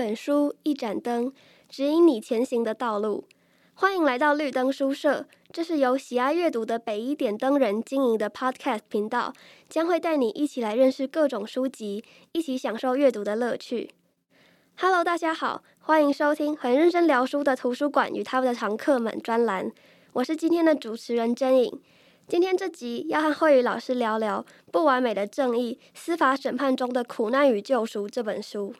本书，一盏灯，指引你前行的道路。欢迎来到绿灯书社，这是由喜爱阅读的北一点灯人经营的 Podcast 频道，将会带你一起来认识各种书籍，一起享受阅读的乐趣。Hello，大家好，欢迎收听很认真聊书的图书馆与他们的常客们专栏，我是今天的主持人真颖。今天这集要和慧宇老师聊聊《不完美的正义：司法审判中的苦难与救赎》这本书。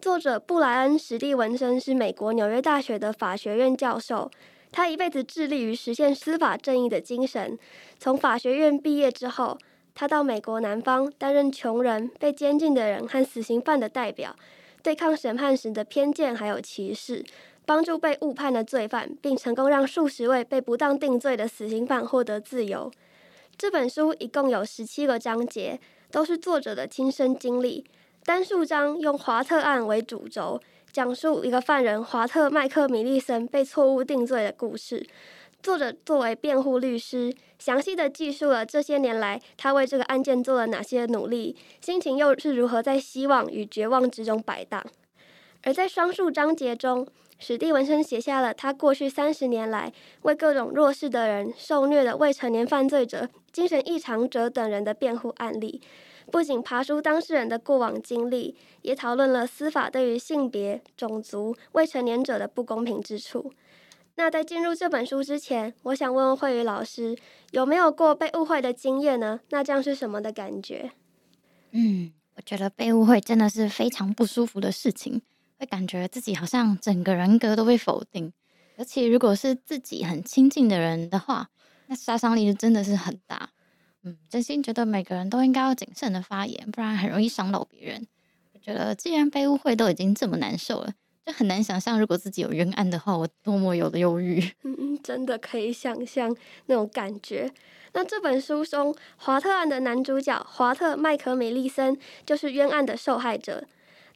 作者布莱恩·史蒂文森是美国纽约大学的法学院教授，他一辈子致力于实现司法正义的精神。从法学院毕业之后，他到美国南方担任穷人、被监禁的人和死刑犯的代表，对抗审判时的偏见还有歧视。帮助被误判的罪犯，并成功让数十位被不当定罪的死刑犯获得自由。这本书一共有十七个章节，都是作者的亲身经历。单数章用华特案为主轴，讲述一个犯人华特·麦克米利森被错误定罪的故事。作者作为辩护律师，详细地记述了这些年来他为这个案件做了哪些努力，心情又是如何在希望与绝望之中摆荡。而在双数章节中，史蒂文森写下了他过去三十年来为各种弱势的人、受虐的未成年犯罪者、精神异常者等人的辩护案例，不仅爬出当事人的过往经历，也讨论了司法对于性别、种族、未成年者的不公平之处。那在进入这本书之前，我想问问慧宇老师，有没有过被误会的经验呢？那这样是什么的感觉？嗯，我觉得被误会真的是非常不舒服的事情。会感觉自己好像整个人格都被否定，而且如果是自己很亲近的人的话，那杀伤力就真的是很大。嗯，真心觉得每个人都应该要谨慎的发言，不然很容易伤到别人。我觉得既然被误会都已经这么难受了，就很难想象如果自己有冤案的话，我多么有的忧郁。嗯，真的可以想象那种感觉。那这本书中华特案的男主角华特麦克米利森就是冤案的受害者。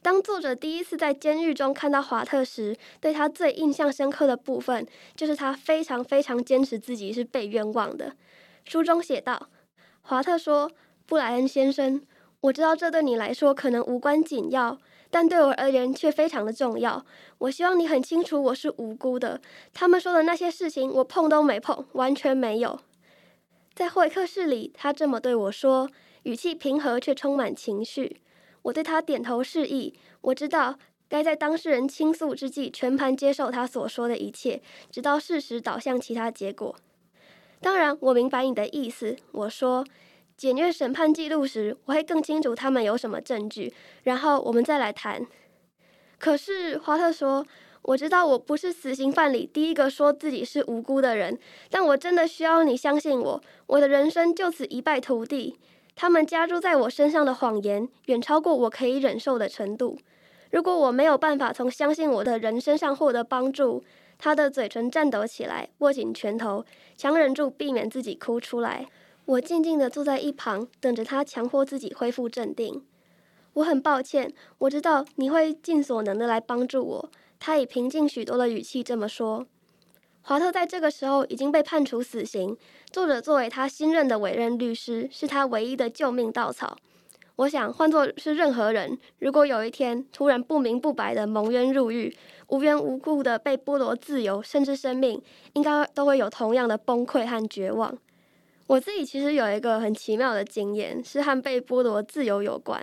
当作者第一次在监狱中看到华特时，对他最印象深刻的部分，就是他非常非常坚持自己是被冤枉的。书中写道：“华特说，布莱恩先生，我知道这对你来说可能无关紧要，但对我而言却非常的重要。我希望你很清楚，我是无辜的。他们说的那些事情，我碰都没碰，完全没有。”在会客室里，他这么对我说，语气平和却充满情绪。我对他点头示意，我知道该在当事人倾诉之际全盘接受他所说的一切，直到事实导向其他结果。当然，我明白你的意思。我说，检阅审判记录时，我会更清楚他们有什么证据，然后我们再来谈。可是，华特说，我知道我不是死刑犯里第一个说自己是无辜的人，但我真的需要你相信我，我的人生就此一败涂地。他们加诸在我身上的谎言远超过我可以忍受的程度。如果我没有办法从相信我的人身上获得帮助，他的嘴唇颤抖起来，握紧拳头，强忍住避免自己哭出来。我静静地坐在一旁，等着他强迫自己恢复镇定。我很抱歉，我知道你会尽所能的来帮助我。他以平静许多的语气这么说。华特在这个时候已经被判处死刑。作者作为他新任的委任律师，是他唯一的救命稻草。我想，换作是任何人，如果有一天突然不明不白的蒙冤入狱，无缘无故的被剥夺自由，甚至生命，应该都会有同样的崩溃和绝望。我自己其实有一个很奇妙的经验，是和被剥夺自由有关。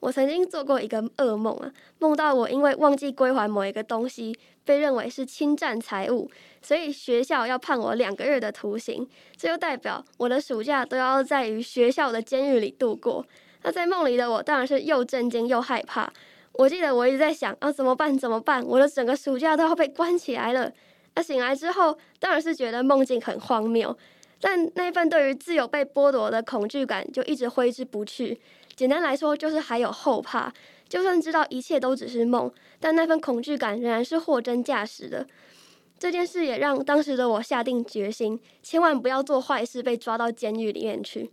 我曾经做过一个噩梦啊，梦到我因为忘记归还某一个东西，被认为是侵占财物，所以学校要判我两个月的徒刑。这就代表我的暑假都要在于学校的监狱里度过。那在梦里的我当然是又震惊又害怕。我记得我一直在想啊，怎么办？怎么办？我的整个暑假都要被关起来了。那醒来之后，当然是觉得梦境很荒谬，但那份对于自由被剥夺的恐惧感就一直挥之不去。简单来说，就是还有后怕。就算知道一切都只是梦，但那份恐惧感仍然是货真价实的。这件事也让当时的我下定决心，千万不要做坏事，被抓到监狱里面去。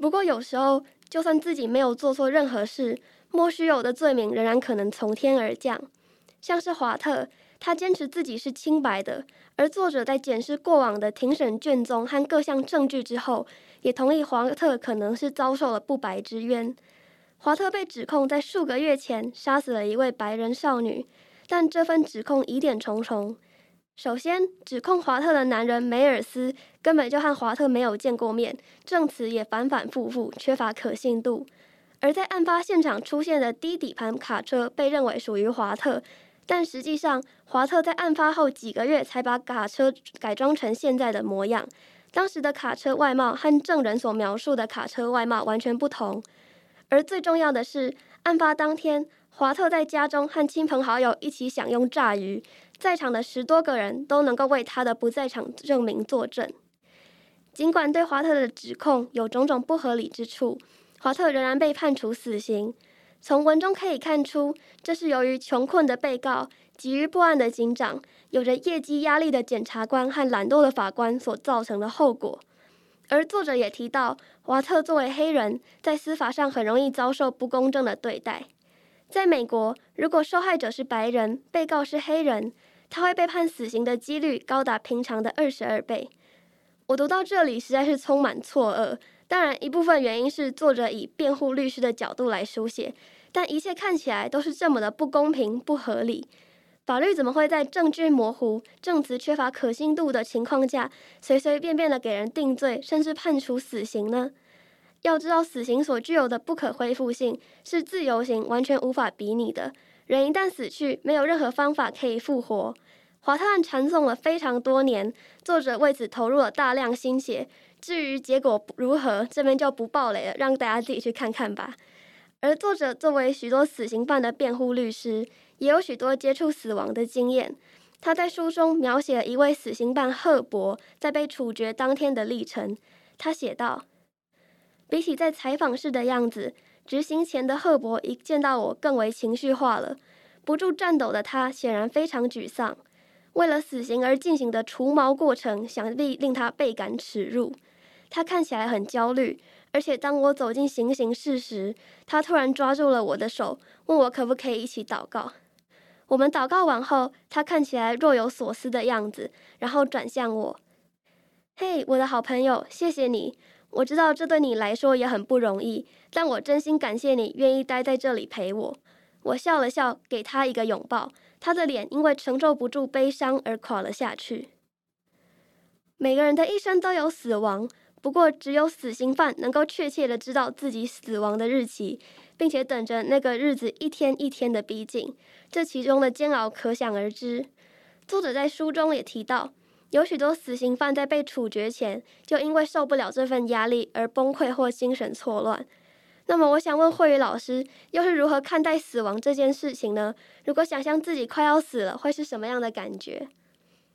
不过有时候，就算自己没有做错任何事，莫须有的罪名仍然可能从天而降。像是华特，他坚持自己是清白的，而作者在检视过往的庭审卷宗和各项证据之后，也同意华特可能是遭受了不白之冤。华特被指控在数个月前杀死了一位白人少女，但这份指控疑点重重。首先，指控华特的男人梅尔斯根本就和华特没有见过面，证词也反反复复，缺乏可信度。而在案发现场出现的低底盘卡车被认为属于华特，但实际上华特在案发后几个月才把卡车改装成现在的模样。当时的卡车外貌和证人所描述的卡车外貌完全不同。而最重要的是，案发当天，华特在家中和亲朋好友一起享用炸鱼，在场的十多个人都能够为他的不在场证明作证。尽管对华特的指控有种种不合理之处，华特仍然被判处死刑。从文中可以看出，这是由于穷困的被告、急于破案的警长、有着业绩压力的检察官和懒惰的法官所造成的后果。而作者也提到，华特作为黑人，在司法上很容易遭受不公正的对待。在美国，如果受害者是白人，被告是黑人，他会被判死刑的几率高达平常的二十二倍。我读到这里实在是充满错愕。当然，一部分原因是作者以辩护律师的角度来书写，但一切看起来都是这么的不公平、不合理。法律怎么会在证据模糊、证词缺乏可信度的情况下，随随便便的给人定罪，甚至判处死刑呢？要知道，死刑所具有的不可恢复性是自由刑完全无法比拟的。人一旦死去，没有任何方法可以复活。华特案缠讼了非常多年，作者为此投入了大量心血。至于结果如何，这边就不爆雷了，让大家自己去看看吧。而作者作为许多死刑犯的辩护律师，也有许多接触死亡的经验。他在书中描写了一位死刑犯赫伯在被处决当天的历程。他写道：“比起在采访时的样子，执行前的赫伯一见到我更为情绪化了。不住颤抖的他显然非常沮丧。为了死刑而进行的除毛过程，想必令他倍感耻辱。他看起来很焦虑。”而且当我走进行刑室时，他突然抓住了我的手，问我可不可以一起祷告。我们祷告完后，他看起来若有所思的样子，然后转向我：“嘿，我的好朋友，谢谢你。我知道这对你来说也很不容易，但我真心感谢你愿意待在这里陪我。”我笑了笑，给他一个拥抱。他的脸因为承受不住悲伤而垮了下去。每个人的一生都有死亡。不过，只有死刑犯能够确切的知道自己死亡的日期，并且等着那个日子一天一天的逼近，这其中的煎熬可想而知。作者在书中也提到，有许多死刑犯在被处决前，就因为受不了这份压力而崩溃或精神错乱。那么，我想问慧宇老师，又是如何看待死亡这件事情呢？如果想象自己快要死了，会是什么样的感觉？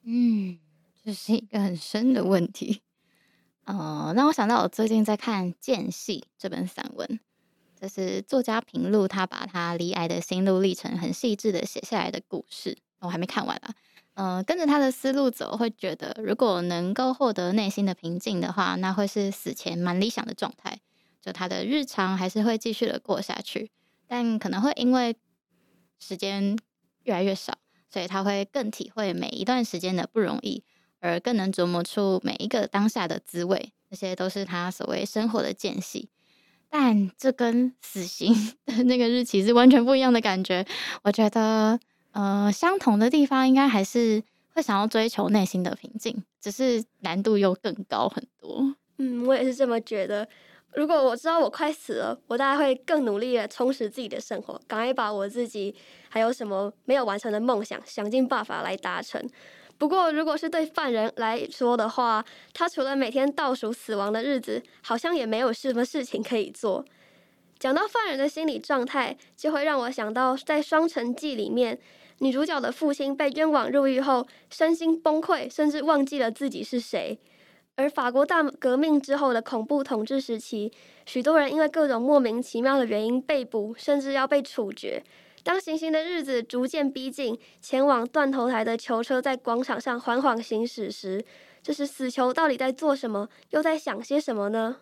嗯，这是一个很深的问题。呃，让我想到我最近在看《间隙》这本散文，这是作家平路他把他离癌的心路历程很细致的写下来的故事。我还没看完啊，呃，跟着他的思路走，会觉得如果能够获得内心的平静的话，那会是死前蛮理想的状态。就他的日常还是会继续的过下去，但可能会因为时间越来越少，所以他会更体会每一段时间的不容易。而更能琢磨出每一个当下的滋味，这些都是他所谓生活的间隙。但这跟死刑 的那个日期是完全不一样的感觉。我觉得，呃，相同的地方应该还是会想要追求内心的平静，只是难度又更高很多。嗯，我也是这么觉得。如果我知道我快死了，我大概会更努力的充实自己的生活，赶快把我自己还有什么没有完成的梦想，想尽办法来达成。不过，如果是对犯人来说的话，他除了每天倒数死亡的日子，好像也没有什么事情可以做。讲到犯人的心理状态，就会让我想到在《双城记》里面，女主角的父亲被冤枉入狱后，身心崩溃，甚至忘记了自己是谁。而法国大革命之后的恐怖统治时期，许多人因为各种莫名其妙的原因被捕，甚至要被处决。当行刑的日子逐渐逼近，前往断头台的囚车在广场上缓缓行驶时，这时死囚到底在做什么，又在想些什么呢？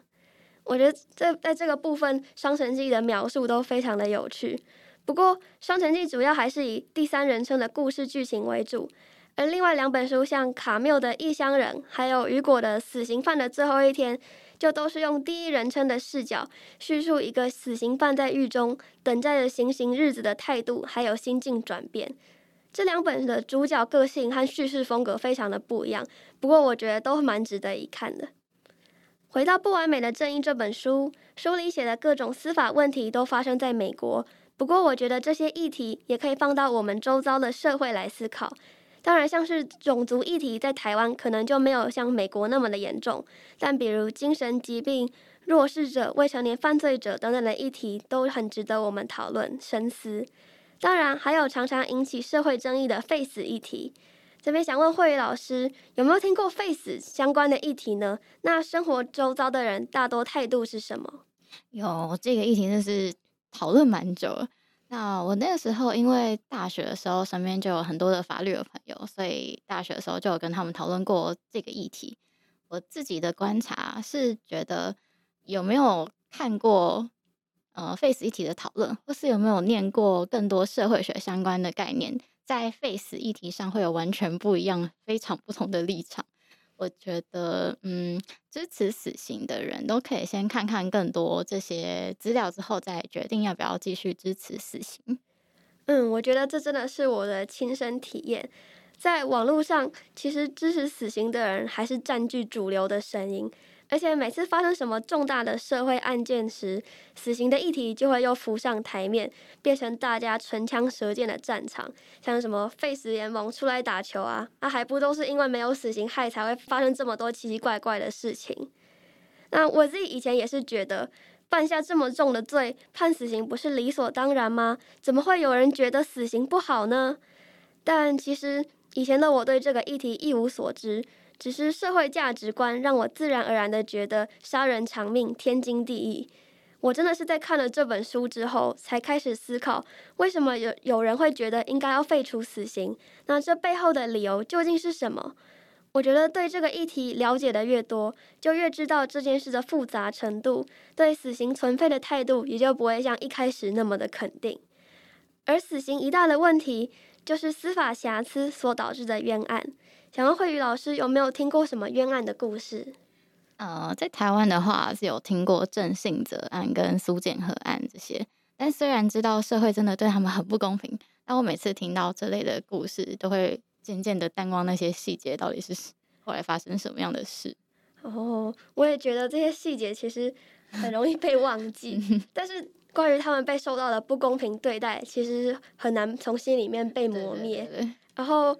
我觉得这在这个部分，《双城记》的描述都非常的有趣。不过，《双城记》主要还是以第三人称的故事剧情为主，而另外两本书，像卡缪的《异乡人》，还有雨果的《死刑犯的最后一天》，就都是用第一人称的视角叙述一个死刑犯在狱中等待着行刑日子的态度，还有心境转变。这两本的主角个性和叙事风格非常的不一样，不过我觉得都蛮值得一看的。回到《不完美的正义》这本书，书里写的各种司法问题都发生在美国。不过，我觉得这些议题也可以放到我们周遭的社会来思考。当然，像是种族议题，在台湾可能就没有像美国那么的严重。但比如精神疾病、弱势者、未成年犯罪者等等的议题，都很值得我们讨论深思。当然，还有常常引起社会争议的废死议题。这边想问慧宇老师，有没有听过废死相关的议题呢？那生活周遭的人大多态度是什么？有这个议题，就是讨论蛮久了。那我那个时候，因为大学的时候身边就有很多的法律的朋友，所以大学的时候就有跟他们讨论过这个议题。我自己的观察是觉得，有没有看过呃 face 议题的讨论，或是有没有念过更多社会学相关的概念？在 face 议题上会有完全不一样、非常不同的立场。我觉得，嗯，支持死刑的人都可以先看看更多这些资料之后，再决定要不要继续支持死刑。嗯，我觉得这真的是我的亲身体验。在网络上，其实支持死刑的人还是占据主流的声音。而且每次发生什么重大的社会案件时，死刑的议题就会又浮上台面，变成大家唇枪舌剑的战场。像什么废死联盟出来打球啊，那、还不都是因为没有死刑害才会发生这么多奇奇怪怪的事情？那我自己以前也是觉得，犯下这么重的罪，判死刑不是理所当然吗？怎么会有人觉得死刑不好呢？但其实以前的我对这个议题一无所知。只是社会价值观让我自然而然的觉得杀人偿命天经地义。我真的是在看了这本书之后，才开始思考为什么有有人会觉得应该要废除死刑。那这背后的理由究竟是什么？我觉得对这个议题了解的越多，就越知道这件事的复杂程度，对死刑存废的态度也就不会像一开始那么的肯定。而死刑一大的问题，就是司法瑕疵所导致的冤案。想问慧宇老师有没有听过什么冤案的故事？呃，在台湾的话是有听过郑信泽案跟苏建和案这些，但虽然知道社会真的对他们很不公平，但我每次听到这类的故事，都会渐渐的淡忘那些细节到底是后来发生什么样的事。哦，我也觉得这些细节其实很容易被忘记，但是关于他们被受到的不公平对待，其实很难从心里面被磨灭。对对对对，然后。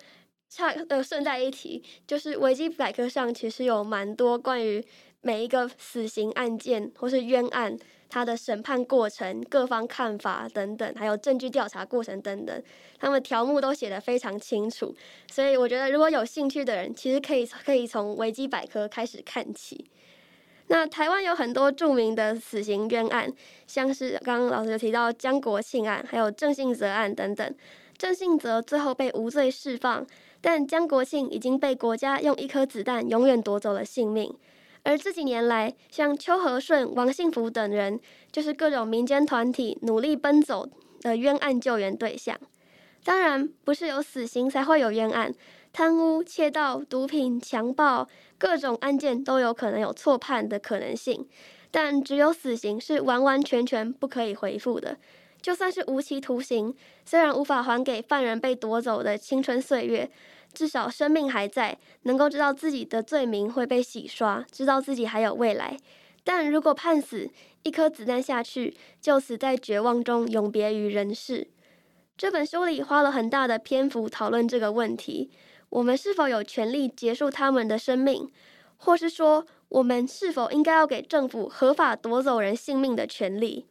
差呃，顺带一提，就是维基百科上其实有蛮多关于每一个死刑案件或是冤案，它的审判过程、各方看法等等，还有证据调查过程等等，他们条目都写得非常清楚。所以我觉得，如果有兴趣的人，其实可以可以从维基百科开始看起。那台湾有很多著名的死刑冤案，像是刚刚老师有提到江国庆案，还有郑信泽案等等。郑信泽最后被无罪释放。但江国庆已经被国家用一颗子弹永远夺走了性命，而这几年来，像邱和顺、王幸福等人，就是各种民间团体努力奔走的冤案救援对象。当然，不是有死刑才会有冤案，贪污、窃盗、毒品、强暴，各种案件都有可能有错判的可能性。但只有死刑是完完全全不可以回复的。就算是无期徒刑，虽然无法还给犯人被夺走的青春岁月，至少生命还在，能够知道自己的罪名会被洗刷，知道自己还有未来。但如果判死，一颗子弹下去，就死在绝望中，永别于人世。这本书里花了很大的篇幅讨论这个问题：我们是否有权利结束他们的生命，或是说，我们是否应该要给政府合法夺走人性命的权利？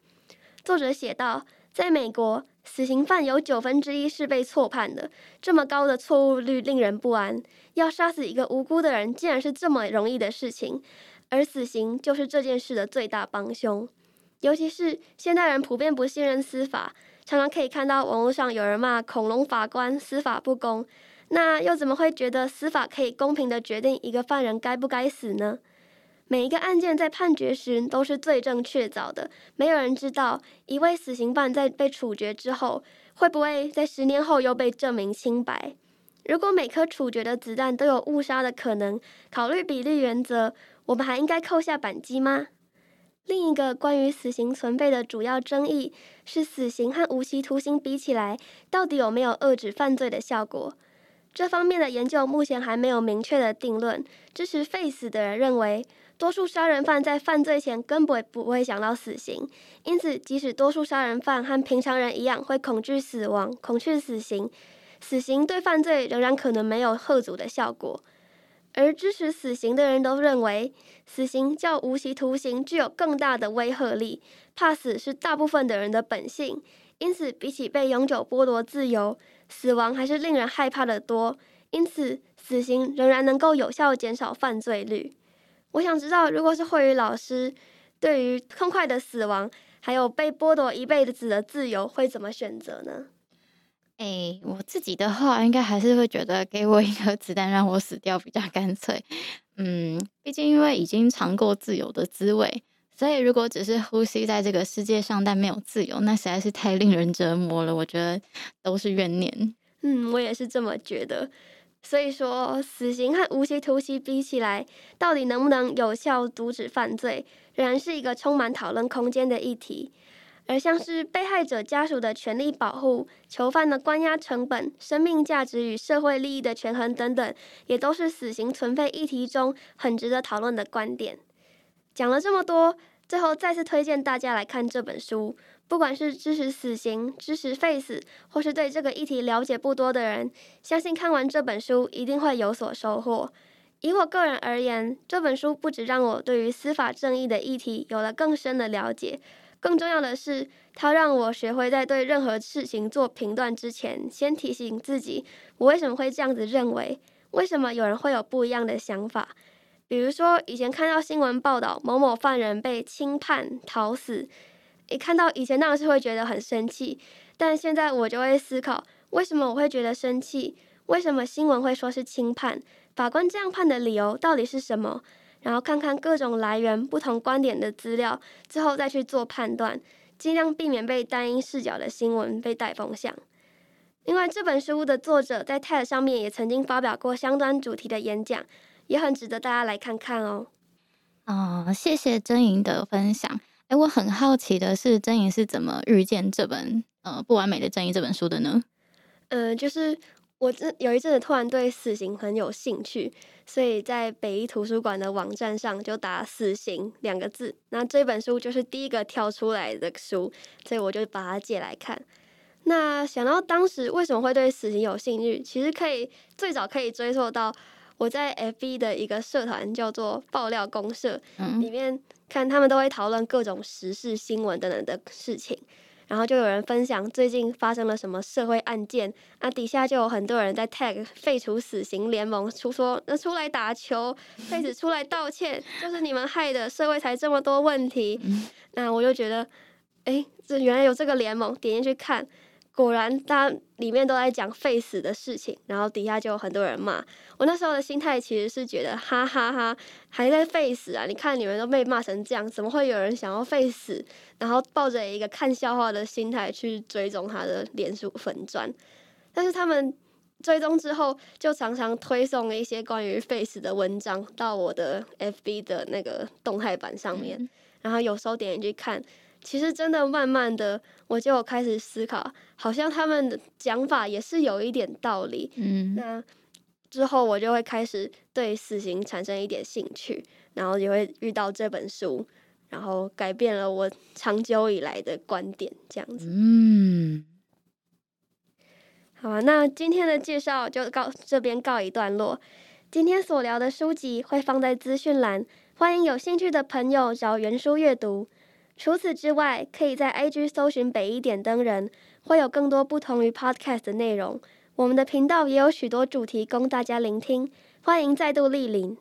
作者写道。在美国，死刑犯有九分之一是被错判的，这么高的错误率令人不安。要杀死一个无辜的人，竟然是这么容易的事情，而死刑就是这件事的最大帮凶。尤其是现代人普遍不信任司法，常常可以看到网络上有人骂恐龙法官司法不公，那又怎么会觉得司法可以公平的决定一个犯人该不该死呢？每一个案件在判决时都是罪证确凿的，没有人知道一位死刑犯在被处决之后，会不会在十年后又被证明清白。如果每颗处决的子弹都有误杀的可能，考虑比例原则，我们还应该扣下扳机吗？另一个关于死刑存废的主要争议是，死刑和无期徒刑比起来，到底有没有遏制犯罪的效果？这方面的研究目前还没有明确的定论。支持废死的人认为，多数杀人犯在犯罪前根本不会想到死刑，因此即使多数杀人犯和平常人一样会恐惧死亡、恐惧死刑，死刑对犯罪仍然可能没有吓阻的效果。而支持死刑的人都认为，死刑较无期徒刑具有更大的威慑力。怕死是大部分的人的本性，因此比起被永久剥夺自由，死亡还是令人害怕的多。因此，死刑仍然能够有效减少犯罪率。我想知道，如果是慧宇老师，对于痛快的死亡，还有被剥夺一辈子的自由，会怎么选择呢？哎、我自己的话，应该还是会觉得给我一颗子弹让我死掉比较干脆。嗯，毕竟因为已经尝过自由的滋味，所以如果只是呼吸在这个世界上，但没有自由，那实在是太令人折磨了。我觉得都是怨念。嗯，我也是这么觉得。所以说，死刑和无期徒刑比起来，到底能不能有效阻止犯罪，仍然是一个充满讨论空间的议题。而像是被害者家属的权利保护、囚犯的关押成本、生命价值与社会利益的权衡等等，也都是死刑存废议题中很值得讨论的观点。讲了这么多，最后再次推荐大家来看这本书。不管是支持死刑、支持废死，或是对这个议题了解不多的人，相信看完这本书一定会有所收获。以我个人而言，这本书不只让我对于司法正义的议题有了更深的了解。更重要的是，它让我学会在对任何事情做评断之前，先提醒自己，我为什么会这样子认为？为什么有人会有不一样的想法？比如说，以前看到新闻报道某某犯人被轻判讨死，一看到以前那样是会觉得很生气，但现在我就会思考，为什么我会觉得生气？为什么新闻会说是轻判？法官这样判的理由到底是什么？然后看看各种来源、不同观点的资料，之后再去做判断，尽量避免被单一视角的新闻被带风向。另外，这本书的作者在 TED 上面也曾经发表过相关主题的演讲，也很值得大家来看看哦。哦，谢谢真莹的分享。哎，我很好奇的是，真莹是怎么遇见这本呃《不完美的正义》这本书的呢？呃，就是。我这有一阵子突然对死刑很有兴趣，所以在北一图书馆的网站上就打“死刑”两个字，那这本书就是第一个跳出来的书，所以我就把它借来看。那想到当时为什么会对死刑有兴趣，其实可以最早可以追溯到我在 FB 的一个社团叫做“爆料公社”，里面看他们都会讨论各种时事新闻等等的事情。然后就有人分享最近发生了什么社会案件，啊，底下就有很多人在 tag 废除死刑联盟，出说那出来打球，废止出来道歉，就是你们害的，社会才这么多问题。那我就觉得，哎，这原来有这个联盟，点进去看。果然，他里面都在讲废死的事情，然后底下就有很多人骂。我那时候的心态其实是觉得，哈哈哈，还在废死啊！你看你们都被骂成这样，怎么会有人想要废死？然后抱着一个看笑话的心态去追踪他的脸书粉钻。但是他们追踪之后，就常常推送一些关于废死的文章到我的 FB 的那个动态版上面，然后有时候点进去看。其实真的慢慢的，我就开始思考，好像他们的讲法也是有一点道理。嗯，那之后我就会开始对死刑产生一点兴趣，然后也会遇到这本书，然后改变了我长久以来的观点，这样子。嗯，好啊，那今天的介绍就告这边告一段落。今天所聊的书籍会放在资讯栏，欢迎有兴趣的朋友找原书阅读。除此之外，可以在 IG 搜寻北一点灯人，会有更多不同于 Podcast 的内容。我们的频道也有许多主题供大家聆听，欢迎再度莅临。